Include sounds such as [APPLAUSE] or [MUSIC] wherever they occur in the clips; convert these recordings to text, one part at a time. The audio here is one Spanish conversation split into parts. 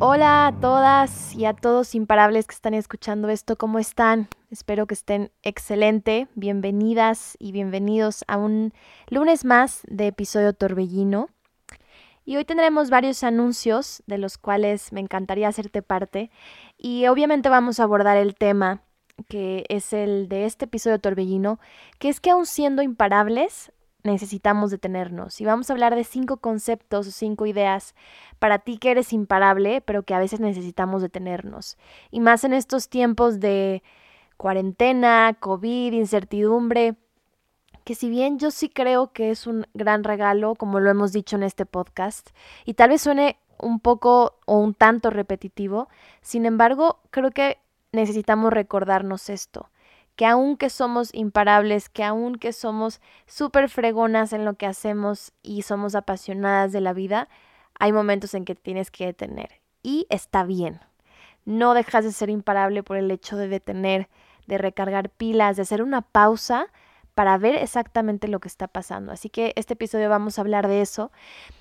Hola a todas y a todos imparables que están escuchando esto, ¿cómo están? Espero que estén excelente. Bienvenidas y bienvenidos a un lunes más de episodio Torbellino. Y hoy tendremos varios anuncios de los cuales me encantaría hacerte parte. Y obviamente vamos a abordar el tema que es el de este episodio Torbellino, que es que aún siendo imparables, necesitamos detenernos. Y vamos a hablar de cinco conceptos o cinco ideas para ti que eres imparable, pero que a veces necesitamos detenernos. Y más en estos tiempos de cuarentena, COVID, incertidumbre, que si bien yo sí creo que es un gran regalo, como lo hemos dicho en este podcast, y tal vez suene un poco o un tanto repetitivo, sin embargo, creo que necesitamos recordarnos esto que aunque somos imparables, que aunque somos súper fregonas en lo que hacemos y somos apasionadas de la vida, hay momentos en que tienes que detener. Y está bien. No dejas de ser imparable por el hecho de detener, de recargar pilas, de hacer una pausa para ver exactamente lo que está pasando. Así que este episodio vamos a hablar de eso.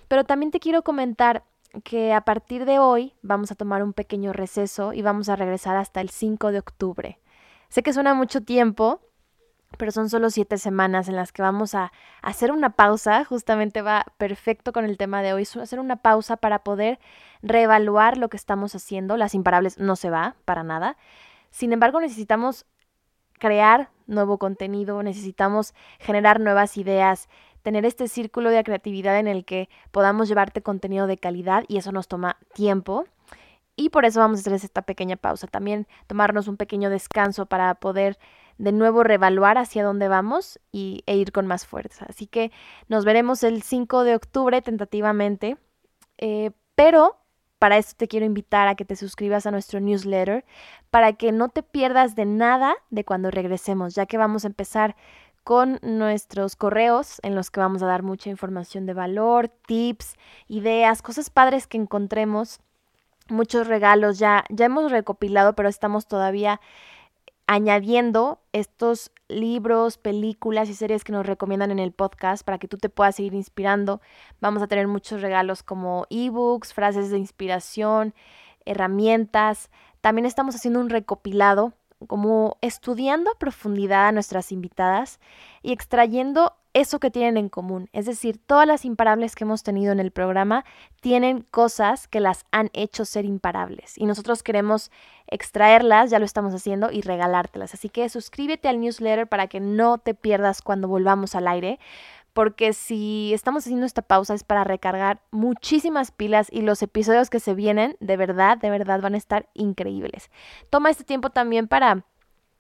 Pero también te quiero comentar que a partir de hoy vamos a tomar un pequeño receso y vamos a regresar hasta el 5 de octubre. Sé que suena mucho tiempo, pero son solo siete semanas en las que vamos a hacer una pausa, justamente va perfecto con el tema de hoy, hacer una pausa para poder reevaluar lo que estamos haciendo. Las imparables no se va para nada. Sin embargo, necesitamos crear nuevo contenido, necesitamos generar nuevas ideas, tener este círculo de creatividad en el que podamos llevarte contenido de calidad y eso nos toma tiempo. Y por eso vamos a hacer esta pequeña pausa. También tomarnos un pequeño descanso para poder de nuevo reevaluar hacia dónde vamos y, e ir con más fuerza. Así que nos veremos el 5 de octubre tentativamente. Eh, pero para esto te quiero invitar a que te suscribas a nuestro newsletter para que no te pierdas de nada de cuando regresemos, ya que vamos a empezar con nuestros correos en los que vamos a dar mucha información de valor, tips, ideas, cosas padres que encontremos muchos regalos, ya, ya hemos recopilado, pero estamos todavía añadiendo estos libros, películas y series que nos recomiendan en el podcast para que tú te puedas seguir inspirando. Vamos a tener muchos regalos como ebooks, frases de inspiración, herramientas. También estamos haciendo un recopilado como estudiando a profundidad a nuestras invitadas y extrayendo eso que tienen en común. Es decir, todas las imparables que hemos tenido en el programa tienen cosas que las han hecho ser imparables y nosotros queremos extraerlas, ya lo estamos haciendo, y regalártelas. Así que suscríbete al newsletter para que no te pierdas cuando volvamos al aire. Porque si estamos haciendo esta pausa es para recargar muchísimas pilas y los episodios que se vienen, de verdad, de verdad van a estar increíbles. Toma este tiempo también para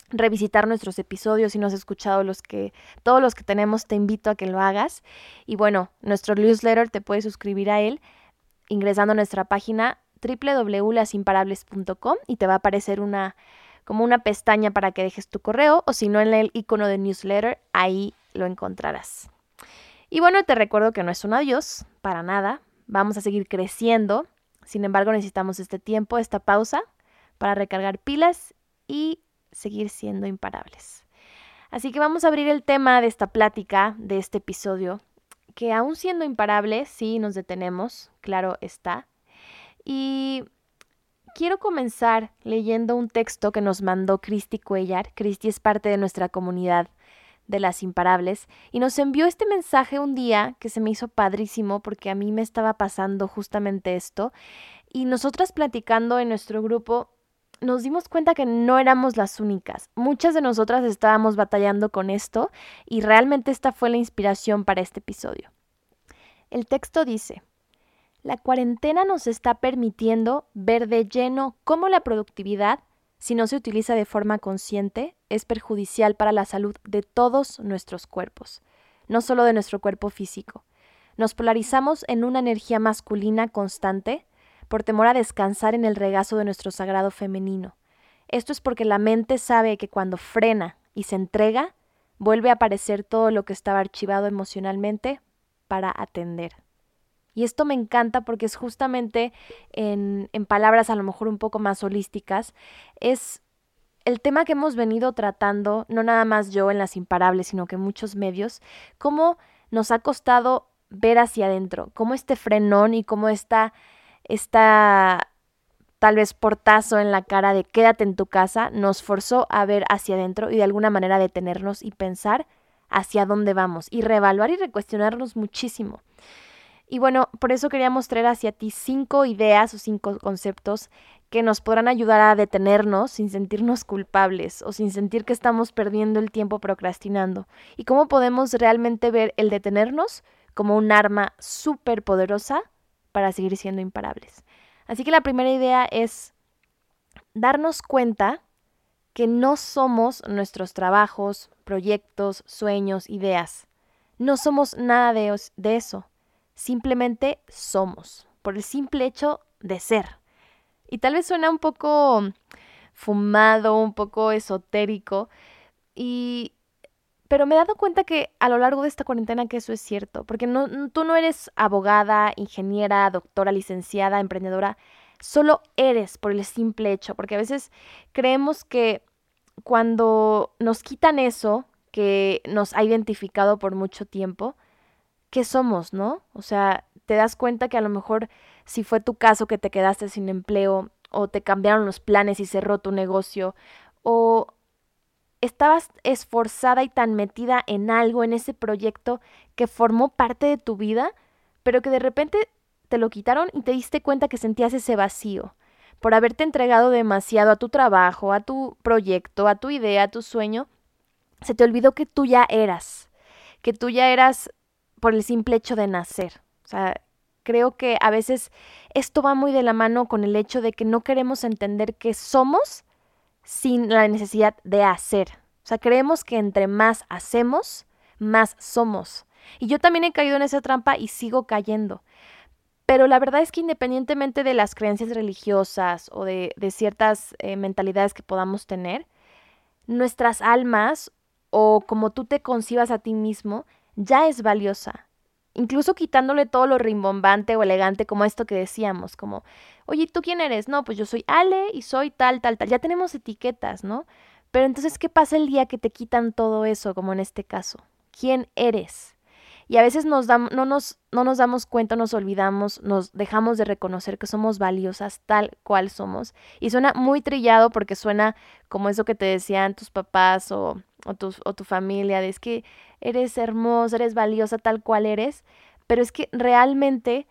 revisitar nuestros episodios si no has escuchado los que todos los que tenemos te invito a que lo hagas. Y bueno nuestro newsletter te puedes suscribir a él ingresando a nuestra página www.lasimparables.com y te va a aparecer una como una pestaña para que dejes tu correo o si no en el icono de newsletter ahí lo encontrarás. Y bueno te recuerdo que no es un adiós para nada. Vamos a seguir creciendo. Sin embargo necesitamos este tiempo esta pausa para recargar pilas y seguir siendo imparables. Así que vamos a abrir el tema de esta plática, de este episodio, que aún siendo imparables, sí nos detenemos, claro está. Y quiero comenzar leyendo un texto que nos mandó Cristi Cuellar. Cristi es parte de nuestra comunidad de las imparables y nos envió este mensaje un día que se me hizo padrísimo porque a mí me estaba pasando justamente esto y nosotras platicando en nuestro grupo nos dimos cuenta que no éramos las únicas. Muchas de nosotras estábamos batallando con esto y realmente esta fue la inspiración para este episodio. El texto dice, la cuarentena nos está permitiendo ver de lleno cómo la productividad, si no se utiliza de forma consciente, es perjudicial para la salud de todos nuestros cuerpos, no solo de nuestro cuerpo físico. Nos polarizamos en una energía masculina constante, por temor a descansar en el regazo de nuestro sagrado femenino. Esto es porque la mente sabe que cuando frena y se entrega, vuelve a aparecer todo lo que estaba archivado emocionalmente para atender. Y esto me encanta porque es justamente en, en, palabras a lo mejor un poco más holísticas, es el tema que hemos venido tratando, no nada más yo en las imparables, sino que muchos medios, cómo nos ha costado ver hacia adentro, cómo este frenón y cómo está esta tal vez portazo en la cara de quédate en tu casa nos forzó a ver hacia adentro y de alguna manera detenernos y pensar hacia dónde vamos y reevaluar y recuestionarnos muchísimo. Y bueno, por eso queríamos traer hacia ti cinco ideas o cinco conceptos que nos podrán ayudar a detenernos sin sentirnos culpables o sin sentir que estamos perdiendo el tiempo procrastinando. Y cómo podemos realmente ver el detenernos como un arma súper poderosa para seguir siendo imparables. Así que la primera idea es darnos cuenta que no somos nuestros trabajos, proyectos, sueños, ideas. No somos nada de, eso. Simplemente somos, por el simple hecho de ser. Y tal vez suena un poco fumado, un poco esotérico, y pero me he dado cuenta que a lo largo de esta cuarentena que eso es cierto, porque no, tú no eres abogada, ingeniera, doctora, licenciada, emprendedora, solo eres por el simple hecho, porque a veces creemos que cuando nos quitan eso que nos ha identificado por mucho tiempo, ¿qué somos, no? O sea, te das cuenta que a lo mejor si fue tu caso que te quedaste sin empleo o te cambiaron los planes y cerró tu negocio o estabas esforzada y tan metida en algo, en ese proyecto que formó parte de tu vida, pero que de repente te lo quitaron y te diste cuenta que sentías ese vacío por haberte entregado demasiado a tu trabajo, a tu proyecto, a tu idea, a tu sueño, se te olvidó que tú ya eras, que tú ya eras por el simple hecho de nacer. O sea, creo que a veces esto va muy de la mano con el hecho de que no queremos entender que somos sin la necesidad de hacer. O sea, creemos que entre más hacemos, más somos. Y yo también he caído en esa trampa y sigo cayendo. Pero la verdad es que independientemente de las creencias religiosas o de, ciertas eh, mentalidades que podamos tener, nuestras almas o como tú te concibas a ti mismo ya es valiosa incluso quitándole todo lo rimbombante o elegante como esto que decíamos, como, oye, ¿tú quién eres? No, pues yo soy Ale y soy tal, tal, tal. Ya tenemos etiquetas, ¿no? Pero entonces, ¿qué pasa el día que te quitan todo eso, como en este caso? ¿Quién eres? Y a veces nos no, nos, no nos damos cuenta, nos olvidamos, nos dejamos de reconocer que somos valiosas tal cual somos. Y suena muy trillado porque suena como eso que te decían tus papás o, o, tu, o tu familia, de es que eres hermosa, eres valiosa tal cual eres. Pero es que realmente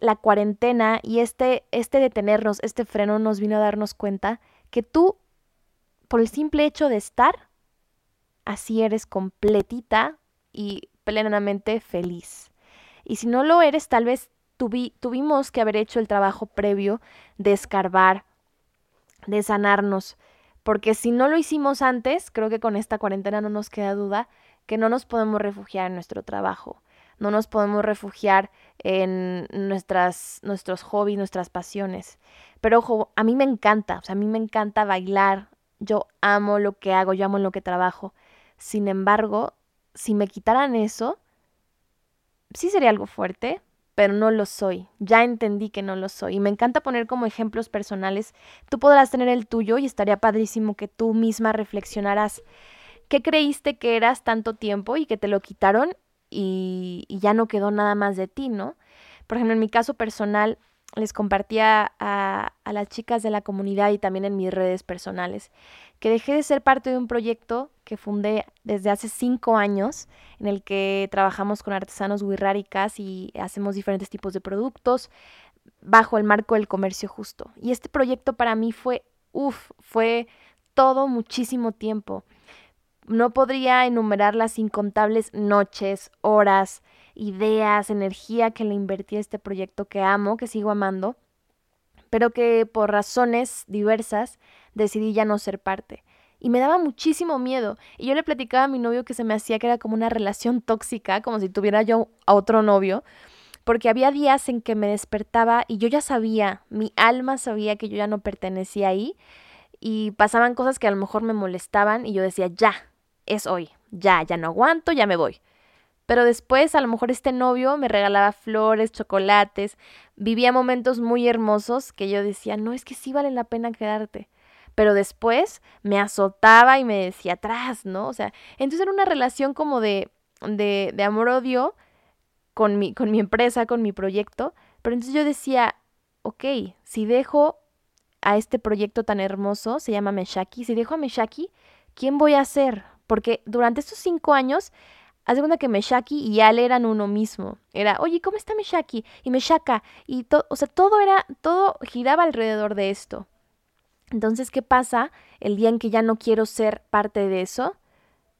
la cuarentena y este, este detenernos, este freno nos vino a darnos cuenta que tú, por el simple hecho de estar, así eres completita y plenamente feliz. Y si no lo eres, tal vez tuvimos que haber hecho el trabajo previo de escarbar, de sanarnos, porque si no lo hicimos antes, creo que con esta cuarentena no nos queda duda que no nos podemos refugiar en nuestro trabajo, no nos podemos refugiar en nuestras, nuestros hobbies, nuestras pasiones. Pero ojo, a mí me encanta, o sea, a mí me encanta bailar, yo amo lo que hago, yo amo lo que trabajo. Sin embargo, si me quitaran eso, sí sería algo fuerte, pero no lo soy. Ya entendí que no lo soy. Y me encanta poner como ejemplos personales. Tú podrás tener el tuyo y estaría padrísimo que tú misma reflexionaras qué creíste que eras tanto tiempo y que te lo quitaron y, ya no quedó nada más de ti, ¿no? Por ejemplo, en mi caso personal, les compartía a, las chicas de la comunidad y también en mis redes personales, que dejé de ser parte de un proyecto que fundé desde hace cinco años, en el que trabajamos con artesanos wixárikas y hacemos diferentes tipos de productos bajo el marco del comercio justo. Y este proyecto para mí fue, uff, fue todo muchísimo tiempo. No podría enumerar las incontables noches, horas, ideas, energía que le invertí a este proyecto que amo, que sigo amando, pero que por razones diversas decidí ya no ser parte. Y me daba muchísimo miedo. Y yo le platicaba a mi novio que se me hacía que era como una relación tóxica, como si tuviera yo a otro novio, porque había días en que me despertaba y yo ya sabía, mi alma sabía que yo ya no pertenecía ahí y pasaban cosas que a lo mejor me molestaban y yo decía, ya, es hoy, ya, ya no aguanto, ya me voy. Pero después a lo mejor este novio me regalaba flores, chocolates, vivía momentos muy hermosos que yo decía, no, es que sí vale la pena quedarte. Pero después me azotaba y me decía atrás, ¿no? O sea, entonces era una relación como de, de, de amor-odio con mi, con mi empresa, con mi proyecto. Pero entonces yo decía, ok, si dejo a este proyecto tan hermoso, se llama Meshaki, si dejo a Meshaki, ¿quién voy a ser? Porque durante estos cinco años Haz de cuenta que Meshaki y Ale eran uno mismo. Era, oye, ¿cómo está Meshaki? Y Meshaka. Y todo, o sea, todo era, todo giraba alrededor de esto. Entonces, ¿qué pasa el día en que ya no quiero ser parte de eso?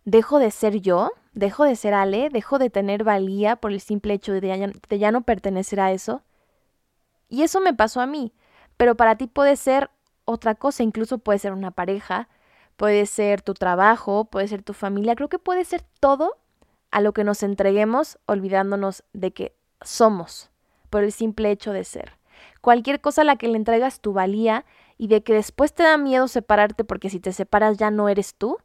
Dejo de ser yo, dejo de ser Ale, dejo de tener valía por el simple hecho de ya, de ya no pertenecer a eso. Y eso me pasó a mí. Pero para ti puede ser otra cosa, incluso puede ser una pareja, puede ser tu trabajo, puede ser tu familia, creo que puede ser todo a lo que nos entreguemos olvidándonos de que somos por el simple hecho de ser. Cualquier cosa a la que le entregas tu valía y de que después te da miedo separarte porque si te separas ya no eres tú,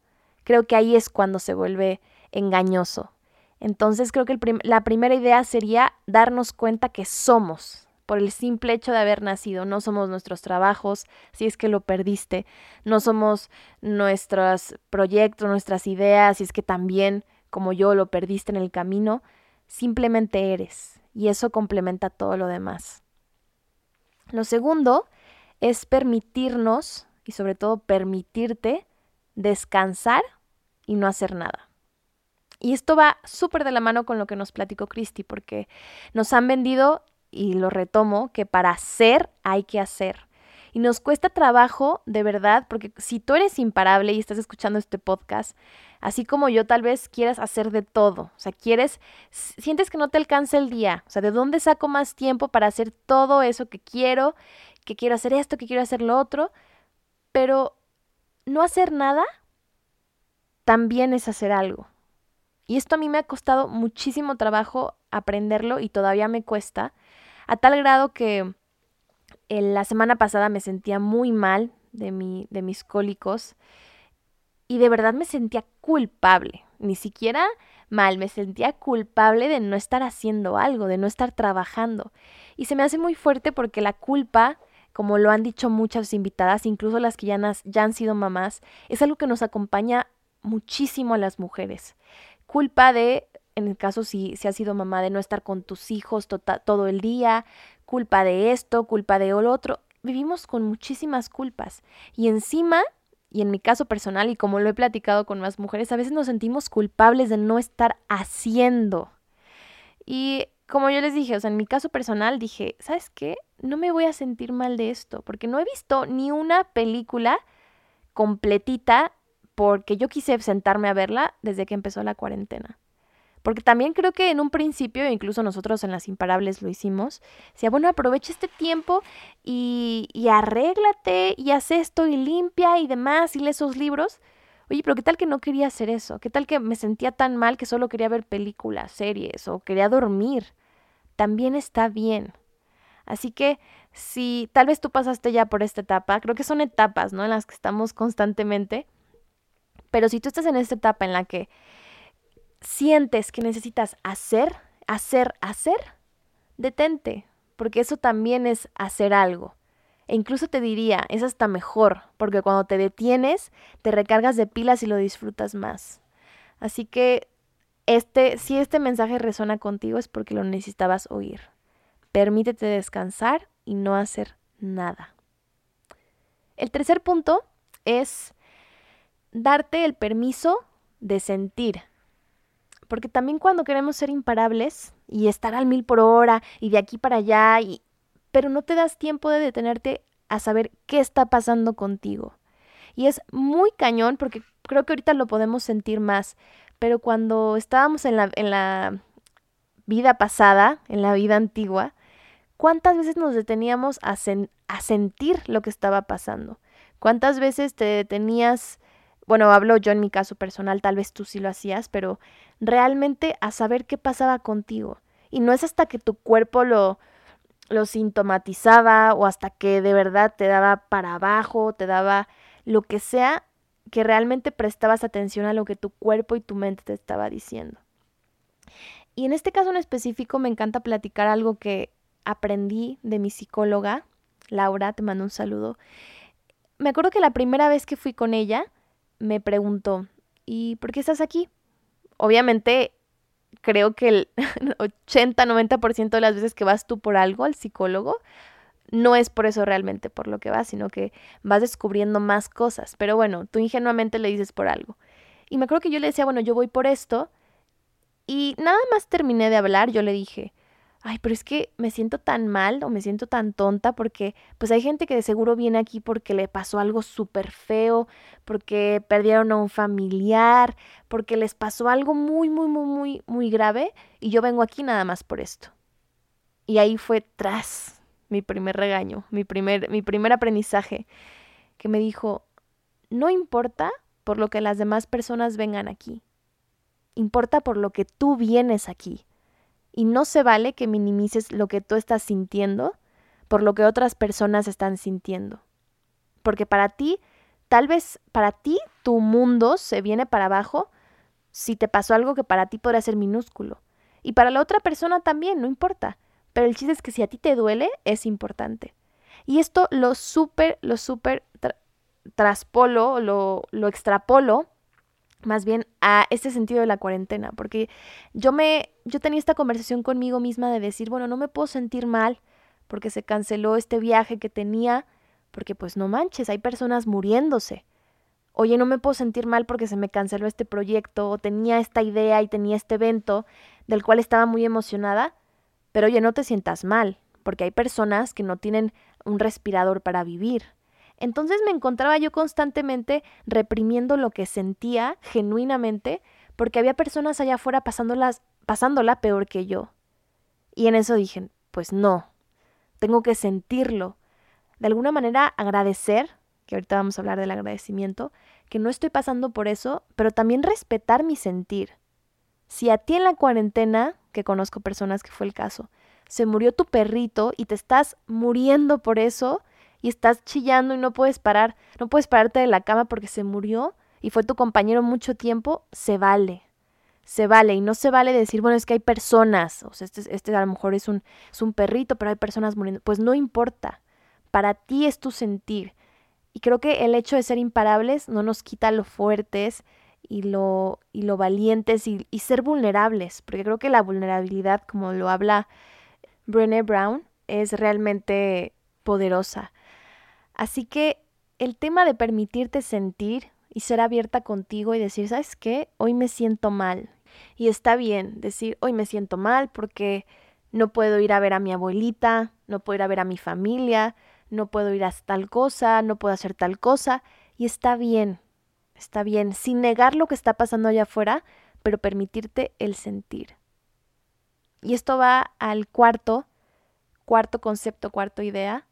creo que ahí es cuando se vuelve engañoso. Entonces creo que la primera idea sería darnos cuenta que somos, por el simple hecho de haber nacido. No somos nuestros trabajos, si es que lo perdiste, no somos nuestros proyectos, nuestras ideas, si es que también como yo lo perdiste en el camino, simplemente eres y eso complementa todo lo demás. Lo segundo es permitirnos y sobre todo permitirte descansar y no hacer nada. Y esto va súper de la mano con lo que nos platicó Cristi, porque nos han vendido, y lo retomo, que para hacer hay que hacer. Y nos cuesta trabajo, de verdad, porque si tú eres imparable y estás escuchando este podcast, así como yo tal vez quieras hacer de todo, o sea, quieres, sientes que no te alcanza el día, o sea, ¿de dónde saco más tiempo para hacer todo eso que quiero, que quiero hacer esto, que quiero hacer lo otro? Pero no hacer nada también es hacer algo. Y esto a mí me ha costado muchísimo trabajo aprenderlo y todavía me cuesta, a tal grado que la semana pasada me sentía muy mal de, mi, de mis cólicos y de verdad me sentía culpable, ni siquiera mal, me sentía culpable de no estar haciendo algo, de no estar trabajando. Y se me hace muy fuerte porque la culpa, como lo han dicho muchas invitadas, incluso las que ya, ya han sido mamás, es algo que nos acompaña muchísimo a las mujeres. Culpa de, en el caso si, si has sido mamá, de no estar con tus hijos tota, todo el día, culpa de esto, culpa de lo otro. Vivimos con muchísimas culpas y encima, y en mi caso personal y como lo he platicado con más mujeres, a veces nos sentimos culpables de no estar haciendo. Y como yo les dije, o sea, en mi caso personal dije, ¿sabes qué? No me voy a sentir mal de esto, porque no he visto ni una película completita porque yo quise sentarme a verla desde que empezó la cuarentena. Porque también creo que en un principio, incluso nosotros en las imparables lo hicimos, decía, bueno, aprovecha este tiempo y, arréglate y haz esto y limpia y demás y lee esos libros. Oye, pero ¿qué tal que no quería hacer eso? ¿Qué tal que me sentía tan mal que solo quería ver películas, series o quería dormir? También está bien. Así que si tal vez tú pasaste ya por esta etapa, creo que son etapas, ¿no? En las que estamos constantemente. Pero si tú estás en esta etapa en la que sientes que necesitas hacer, hacer, hacer, detente, porque eso también es hacer algo. E incluso te diría, es hasta mejor, porque cuando te detienes, te recargas de pilas y lo disfrutas más. Así que este, si este mensaje resuena contigo es porque lo necesitabas oír. Permítete descansar y no hacer nada. El tercer punto es darte el permiso de sentir, porque también cuando queremos ser imparables y estar al mil por hora y de aquí para allá, y... pero no te das tiempo de detenerte a saber qué está pasando contigo. Y es muy cañón porque creo que ahorita lo podemos sentir más, pero cuando estábamos en la, en la vida pasada, en la vida antigua, ¿cuántas veces nos deteníamos a, a sentir lo que estaba pasando? ¿Cuántas veces te detenías bueno, hablo yo en mi caso personal, tal vez tú sí lo hacías, pero realmente a saber qué pasaba contigo. Y no es hasta que tu cuerpo lo, lo sintomatizaba o hasta que de verdad te daba para abajo, te daba lo que sea, que realmente prestabas atención a lo que tu cuerpo y tu mente te estaba diciendo. Y en este caso en específico me encanta platicar algo que aprendí de mi psicóloga, Laura, te mando un saludo. Me acuerdo que la primera vez que fui con ella, me preguntó, ¿y por qué estás aquí? Obviamente, creo que el [LAUGHS] 80-90% de las veces que vas tú por algo al psicólogo, no es por eso realmente por lo que vas, sino que vas descubriendo más cosas. Pero bueno, tú ingenuamente le dices por algo. Y me acuerdo que yo le decía, bueno, yo voy por esto. Y nada más terminé de hablar, yo le dije, ay, pero es que me siento tan mal o me siento tan tonta porque pues hay gente que de seguro viene aquí porque le pasó algo súper feo, porque perdieron a un familiar, porque les pasó algo muy, muy, muy, muy, muy grave y yo vengo aquí nada más por esto. Y ahí fue tras mi primer regaño, mi primer, mi primer aprendizaje, que me dijo, no importa por lo que las demás personas vengan aquí, importa por lo que tú vienes aquí y no se vale que minimices lo que tú estás sintiendo por lo que otras personas están sintiendo. Porque para ti, tal vez para ti tu mundo se viene para abajo si te pasó algo que para ti podría ser minúsculo. Y para la otra persona también, no importa. Pero el chiste es que si a ti te duele, es importante. Y esto lo súper, lo súper traspolo, lo, lo extrapolo más bien a este sentido de la cuarentena, porque yo me, yo tenía esta conversación conmigo misma de decir, bueno, no me puedo sentir mal porque se canceló este viaje que tenía, porque pues no manches, hay personas muriéndose. Oye, no me puedo sentir mal porque se me canceló este proyecto, o tenía esta idea y tenía este evento del cual estaba muy emocionada, pero oye, no te sientas mal, porque hay personas que no tienen un respirador para vivir, entonces me encontraba yo constantemente reprimiendo lo que sentía genuinamente porque había personas allá afuera pasándola peor que yo. Y en eso dije, pues no, tengo que sentirlo. De alguna manera agradecer, que ahorita vamos a hablar del agradecimiento, que no estoy pasando por eso, pero también respetar mi sentir. Si a ti en la cuarentena, que conozco personas que fue el caso, se murió tu perrito y te estás muriendo por eso, y estás chillando y no puedes parar, no puedes pararte de la cama porque se murió y fue tu compañero mucho tiempo, se vale. Se vale y no se vale decir, bueno, es que hay personas, o sea, este, este a lo mejor es un, es un perrito, pero hay personas muriendo. Pues no importa, para ti es tu sentir. Y creo que el hecho de ser imparables no nos quita lo fuertes y lo, y lo valientes y, y ser vulnerables, porque creo que la vulnerabilidad, como lo habla Brené Brown, es realmente poderosa. Así que el tema de permitirte sentir y ser abierta contigo y decir, ¿sabes qué? Hoy me siento mal. Y está bien decir, hoy me siento mal porque no puedo ir a ver a mi abuelita, no puedo ir a ver a mi familia, no puedo ir a tal cosa, no puedo hacer tal cosa. Y está bien, está bien, sin negar lo que está pasando allá afuera, pero permitirte el sentir. Y esto va al cuarto, cuarto concepto, cuarto idea,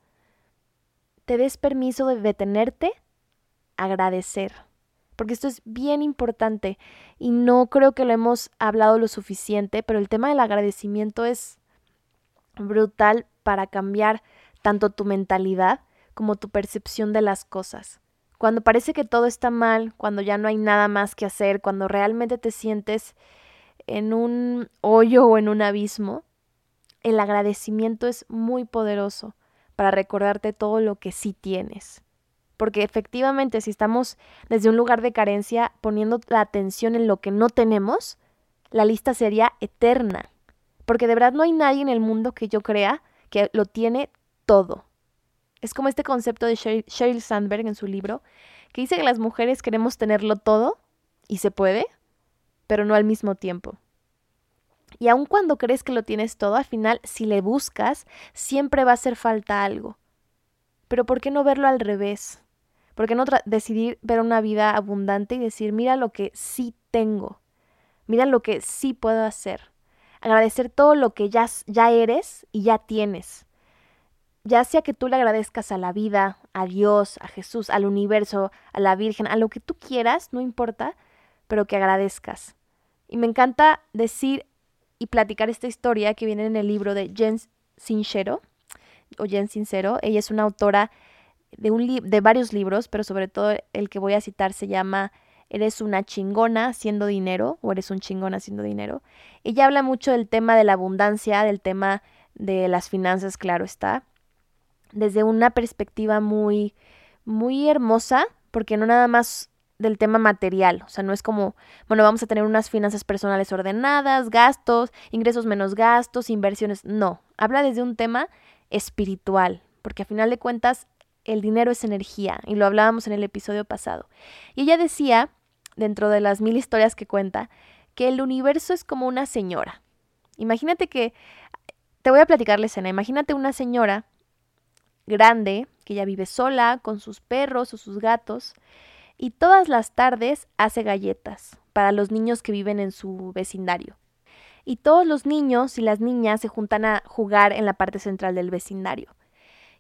te des permiso de detenerte, agradecer. Porque esto es bien importante y no creo que lo hemos hablado lo suficiente, pero el tema del agradecimiento es brutal para cambiar tanto tu mentalidad como tu percepción de las cosas. Cuando parece que todo está mal, cuando ya no hay nada más que hacer, cuando realmente te sientes en un hoyo o en un abismo, el agradecimiento es muy poderoso para recordarte todo lo que sí tienes. Porque efectivamente, si estamos desde un lugar de carencia poniendo la atención en lo que no tenemos, la lista sería eterna. Porque de verdad no hay nadie en el mundo que yo crea que lo tiene todo. Es como este concepto de Sheryl Sandberg en su libro, que dice que las mujeres queremos tenerlo todo, y se puede, pero no al mismo tiempo. Y aun cuando crees que lo tienes todo, al final, si le buscas, siempre va a hacer falta algo. Pero ¿por qué no verlo al revés? ¿Por qué no decidir ver una vida abundante y decir, mira lo que sí tengo? Mira lo que sí puedo hacer. Agradecer todo lo que ya, ya eres y ya tienes. Ya sea que tú le agradezcas a la vida, a Dios, a Jesús, al universo, a la Virgen, a lo que tú quieras, no importa, pero que agradezcas. Y me encanta decir y platicar esta historia que viene en el libro de Jen Sincero, o Jen Sincero. Ella es una autora de, un de varios libros, pero sobre todo el que voy a citar se llama Eres una chingona haciendo dinero o eres un chingón haciendo dinero. Ella habla mucho del tema de la abundancia, del tema de las finanzas, claro está, desde una perspectiva muy, muy hermosa, porque no nada más del tema material, o sea, no es como, bueno, vamos a tener unas finanzas personales ordenadas, gastos, ingresos menos gastos, inversiones, no, habla desde un tema espiritual, porque a final de cuentas el dinero es energía, y lo hablábamos en el episodio pasado. Y ella decía, dentro de las mil historias que cuenta, que el universo es como una señora. Imagínate que, te voy a platicar la escena, imagínate una señora grande, que ya vive sola, con sus perros o sus gatos, y todas las tardes hace galletas para los niños que viven en su vecindario. Y todos los niños y las niñas se juntan a jugar en la parte central del vecindario.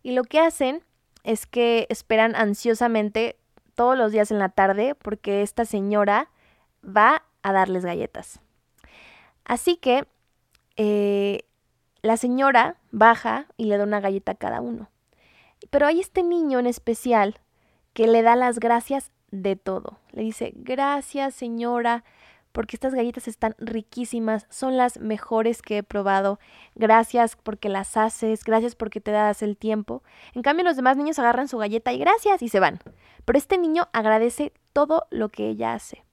Y lo que hacen es que esperan ansiosamente todos los días en la tarde porque esta señora va a darles galletas. Así que eh, la señora baja y le da una galleta a cada uno. Pero hay este niño en especial que le da las gracias de todo. Le dice, gracias señora, porque estas galletas están riquísimas, son las mejores que he probado. Gracias porque las haces, gracias porque te das el tiempo. En cambio, los demás niños agarran su galleta y gracias y se van. Pero este niño agradece todo lo que ella hace.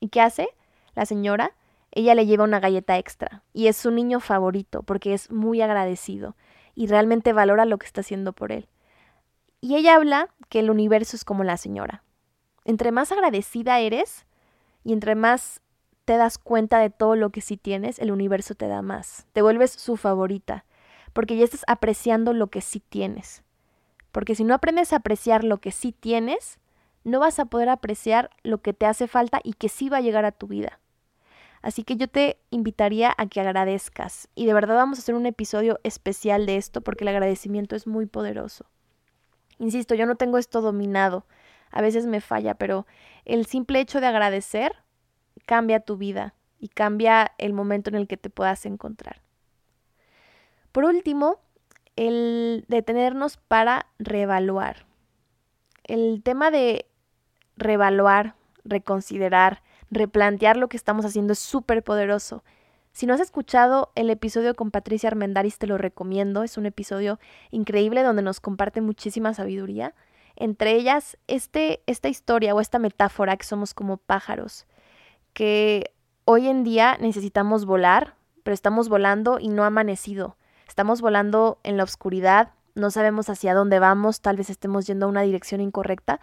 ¿Y qué hace? La señora, ella le lleva una galleta extra y es su niño favorito porque es muy agradecido y realmente valora lo que está haciendo por él. Y ella habla que el universo es como la señora. Entre más agradecida eres y entre más te das cuenta de todo lo que sí tienes, el universo te da más. Te vuelves su favorita, porque ya estás apreciando lo que sí tienes. Porque si no aprendes a apreciar lo que sí tienes, no vas a poder apreciar lo que te hace falta y que sí va a llegar a tu vida. Así que yo te invitaría a que agradezcas. Y de verdad vamos a hacer un episodio especial de esto porque el agradecimiento es muy poderoso. Insisto, yo no tengo esto dominado. A veces me falla, pero el simple hecho de agradecer cambia tu vida y cambia el momento en el que te puedas encontrar. Por último, el detenernos para reevaluar. El tema de reevaluar, reconsiderar, replantear lo que estamos haciendo es súper poderoso. Si no has escuchado el episodio con Patricia Armendaris, te lo recomiendo. Es un episodio increíble donde nos comparte muchísima sabiduría. Entre ellas, este, esta historia o esta metáfora que somos como pájaros que hoy en día necesitamos volar, pero estamos volando y no ha amanecido. Estamos volando en la oscuridad, no sabemos hacia dónde vamos, tal vez estemos yendo a una dirección incorrecta,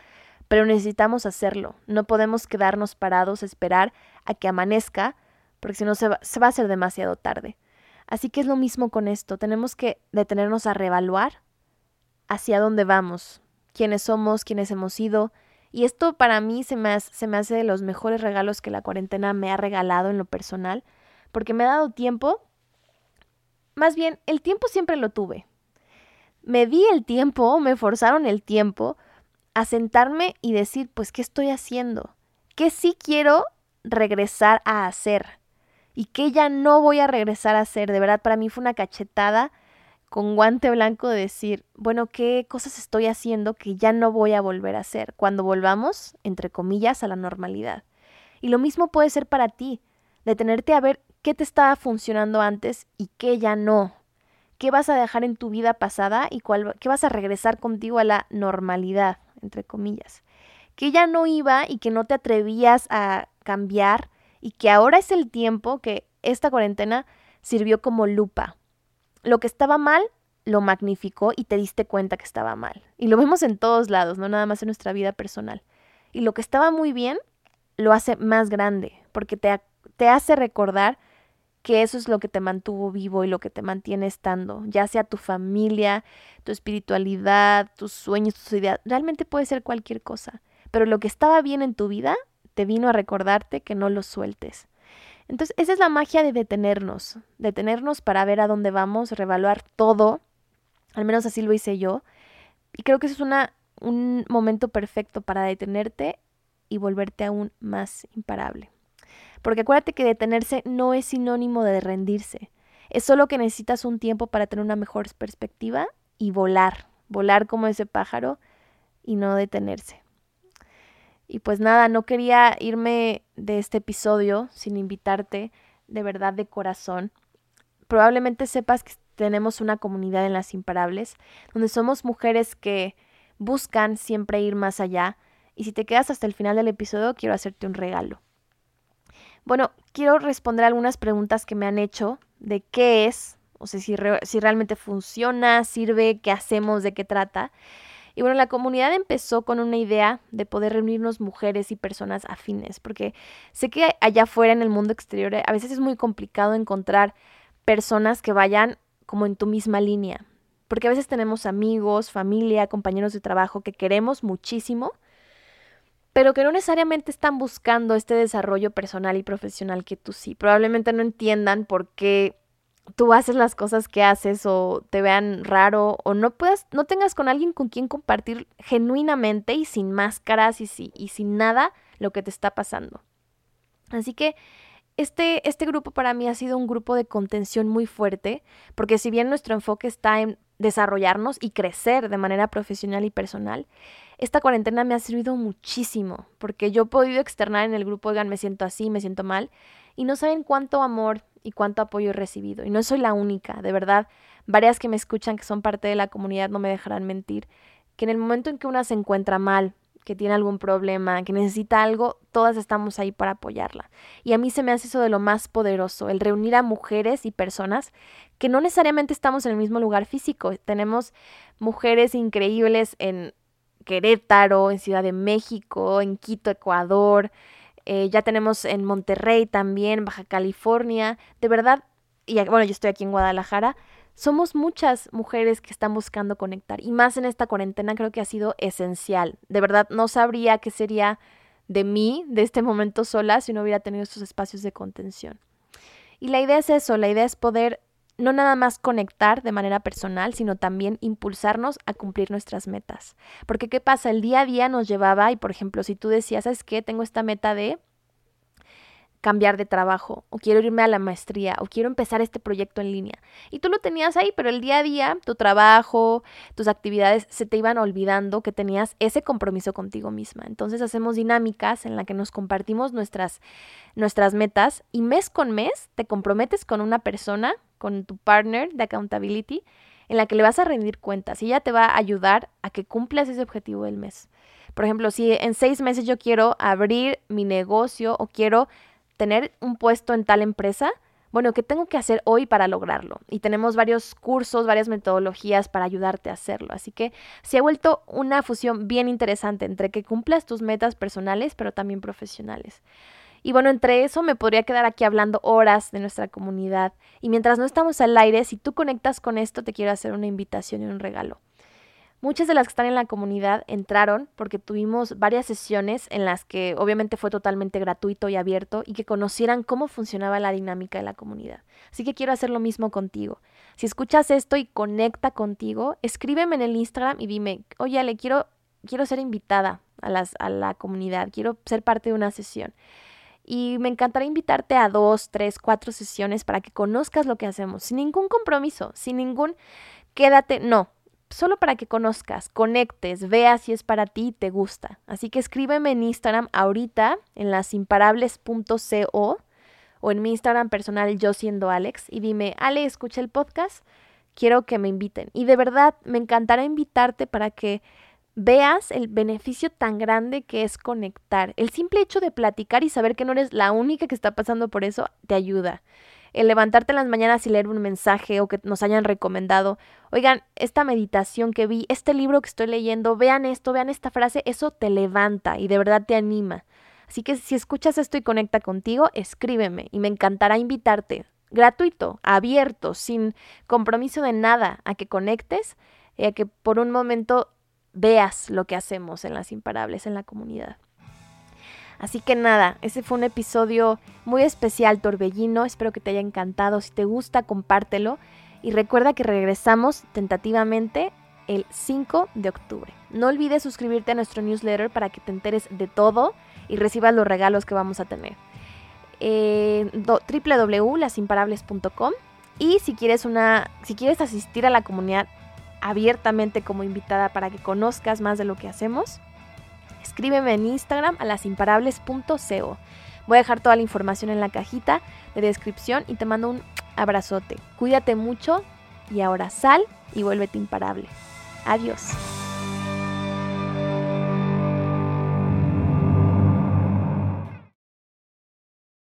pero necesitamos hacerlo. No podemos quedarnos parados esperar a que amanezca, porque si no se va, se va a hacer demasiado tarde. Así que es lo mismo con esto, tenemos que detenernos a reevaluar hacia dónde vamos, quiénes somos, quiénes hemos sido, y esto para mí se me, hace, se me hace de los mejores regalos que la cuarentena me ha regalado en lo personal, porque me ha dado tiempo, más bien, el tiempo siempre lo tuve. Me di el tiempo, me forzaron el tiempo a sentarme y decir, pues, ¿qué estoy haciendo? ¿Qué sí quiero regresar a hacer? Y qué ya no voy a regresar a hacer. De verdad, para mí fue una cachetada con guante blanco de decir, bueno, ¿qué cosas estoy haciendo que ya no voy a volver a hacer cuando volvamos, entre comillas, a la normalidad? Y lo mismo puede ser para ti, detenerte a ver qué te estaba funcionando antes y qué ya no. ¿Qué vas a dejar en tu vida pasada y cuál, qué vas a regresar contigo a la normalidad, entre comillas? Que ya no iba y que no te atrevías a cambiar y que ahora es el tiempo que esta cuarentena sirvió como lupa lo que estaba mal lo magnificó y te diste cuenta que estaba mal. Y lo vemos en todos lados, no nada más en nuestra vida personal. Y lo que estaba muy bien lo hace más grande, porque te, te hace recordar que eso es lo que te mantuvo vivo y lo que te mantiene estando, ya sea tu familia, tu espiritualidad, tus sueños, tus ideas, realmente puede ser cualquier cosa, pero lo que estaba bien en tu vida te vino a recordarte que no lo sueltes. Entonces, esa es la magia de detenernos, detenernos para ver a dónde vamos, revaluar todo, al menos así lo hice yo, y creo que eso es una, un momento perfecto para detenerte y volverte aún más imparable. Porque acuérdate que detenerse no es sinónimo de rendirse. Es solo que necesitas un tiempo para tener una mejor perspectiva y volar, volar como ese pájaro y no detenerse. Y pues nada, no quería irme de este episodio sin invitarte de verdad de corazón. Probablemente sepas que tenemos una comunidad en las imparables, donde somos mujeres que buscan siempre ir más allá. Y si te quedas hasta el final del episodio, quiero hacerte un regalo. Bueno, quiero responder algunas preguntas que me han hecho de qué es, o sea, si, si realmente funciona, sirve, qué hacemos, de qué trata. Y bueno, la comunidad empezó con una idea de poder reunirnos mujeres y personas afines, porque sé que allá afuera en el mundo exterior a veces es muy complicado encontrar personas que vayan como en tu misma línea, porque a veces tenemos amigos, familia, compañeros de trabajo que queremos muchísimo, pero que no necesariamente están buscando este desarrollo personal y profesional que tú sí. Probablemente no entiendan por qué tú haces las cosas que haces o te vean raro o no puedas, no tengas con alguien con quien compartir genuinamente y sin máscaras y, y sin nada lo que te está pasando. Así que este, este grupo para mí ha sido un grupo de contención muy fuerte, porque si bien nuestro enfoque está en desarrollarnos y crecer de manera profesional y personal, esta cuarentena me ha servido muchísimo, porque yo he podido externar en el grupo, oigan, me siento así, me siento mal, y no saben cuánto amor y cuánto apoyo he recibido. Y no soy la única, de verdad, varias que me escuchan, que son parte de la comunidad, no me dejarán mentir, que en el momento en que una se encuentra mal, que tiene algún problema, que necesita algo, todas estamos ahí para apoyarla. Y a mí se me hace eso de lo más poderoso, el reunir a mujeres y personas que no necesariamente estamos en el mismo lugar físico. Tenemos mujeres increíbles en Querétaro, en Ciudad de México, en Quito, Ecuador, eh, ya tenemos en Monterrey también, Baja California, de verdad, y bueno, yo estoy aquí en Guadalajara, somos muchas mujeres que están buscando conectar y más en esta cuarentena creo que ha sido esencial. De verdad, no sabría qué sería de mí, de este momento sola, si no hubiera tenido estos espacios de contención. Y la idea es eso, la idea es poder no nada más conectar de manera personal, sino también impulsarnos a cumplir nuestras metas. Porque ¿qué pasa? El día a día nos llevaba, y por ejemplo, si tú decías, ¿sabes qué? Tengo esta meta de cambiar de trabajo, o quiero irme a la maestría, o quiero empezar este proyecto en línea. Y tú lo tenías ahí, pero el día a día, tu trabajo, tus actividades, se te iban olvidando que tenías ese compromiso contigo misma. Entonces hacemos dinámicas en la que nos compartimos nuestras, nuestras metas y mes con mes te comprometes con una persona con tu partner de accountability en la que le vas a rendir cuentas y ella te va a ayudar a que cumplas ese objetivo del mes. Por ejemplo, si en seis meses yo quiero abrir mi negocio o quiero tener un puesto en tal empresa, bueno, ¿qué tengo que hacer hoy para lograrlo? Y tenemos varios cursos, varias metodologías para ayudarte a hacerlo. Así que se ha vuelto una fusión bien interesante entre que cumplas tus metas personales, pero también profesionales. Y bueno, entre eso me podría quedar aquí hablando horas de nuestra comunidad. Y mientras no estamos al aire, si tú conectas con esto, te quiero hacer una invitación y un regalo. Muchas de las que están en la comunidad entraron porque tuvimos varias sesiones en las que obviamente fue totalmente gratuito y abierto y que conocieran cómo funcionaba la dinámica de la comunidad. Así que quiero hacer lo mismo contigo. Si escuchas esto y conecta contigo, escríbeme en el Instagram y dime, oye, le quiero, quiero ser invitada a, las, a la comunidad, quiero ser parte de una sesión y me encantaría invitarte a dos, tres, cuatro sesiones para que conozcas lo que hacemos, sin ningún compromiso, sin ningún quédate, no, solo para que conozcas, conectes, veas si es para ti y te gusta. Así que escríbeme en Instagram ahorita en lasimparables.co o en mi Instagram personal yo siendo Alex y dime, Ale, escucha el podcast, quiero que me inviten. Y de verdad me encantará invitarte para que veas el beneficio tan grande que es conectar. El simple hecho de platicar y saber que no eres la única que está pasando por eso te ayuda. El levantarte en las mañanas y leer un mensaje o que nos hayan recomendado, oigan, esta meditación que vi, este libro que estoy leyendo, vean esto, vean esta frase, eso te levanta y de verdad te anima. Así que si escuchas esto y conecta contigo, escríbeme y me encantará invitarte, gratuito, abierto, sin compromiso de nada, a que conectes y a que por un momento veas lo que hacemos en las imparables, en la comunidad. Así que nada, ese fue un episodio muy especial, Torbellino. Espero que te haya encantado. Si te gusta, compártelo. Y recuerda que regresamos tentativamente el 5 de octubre. No olvides suscribirte a nuestro newsletter para que te enteres de todo y recibas los regalos que vamos a tener. eh, www.lasimparables.com y si quieres una si quieres asistir a la comunidad abiertamente como invitada para que conozcas más de lo que hacemos, escríbeme en Instagram a lasimparables.co. Voy a dejar toda la información en la cajita de descripción y te mando un abrazote. Cuídate mucho y ahora sal y vuélvete imparable. Adiós.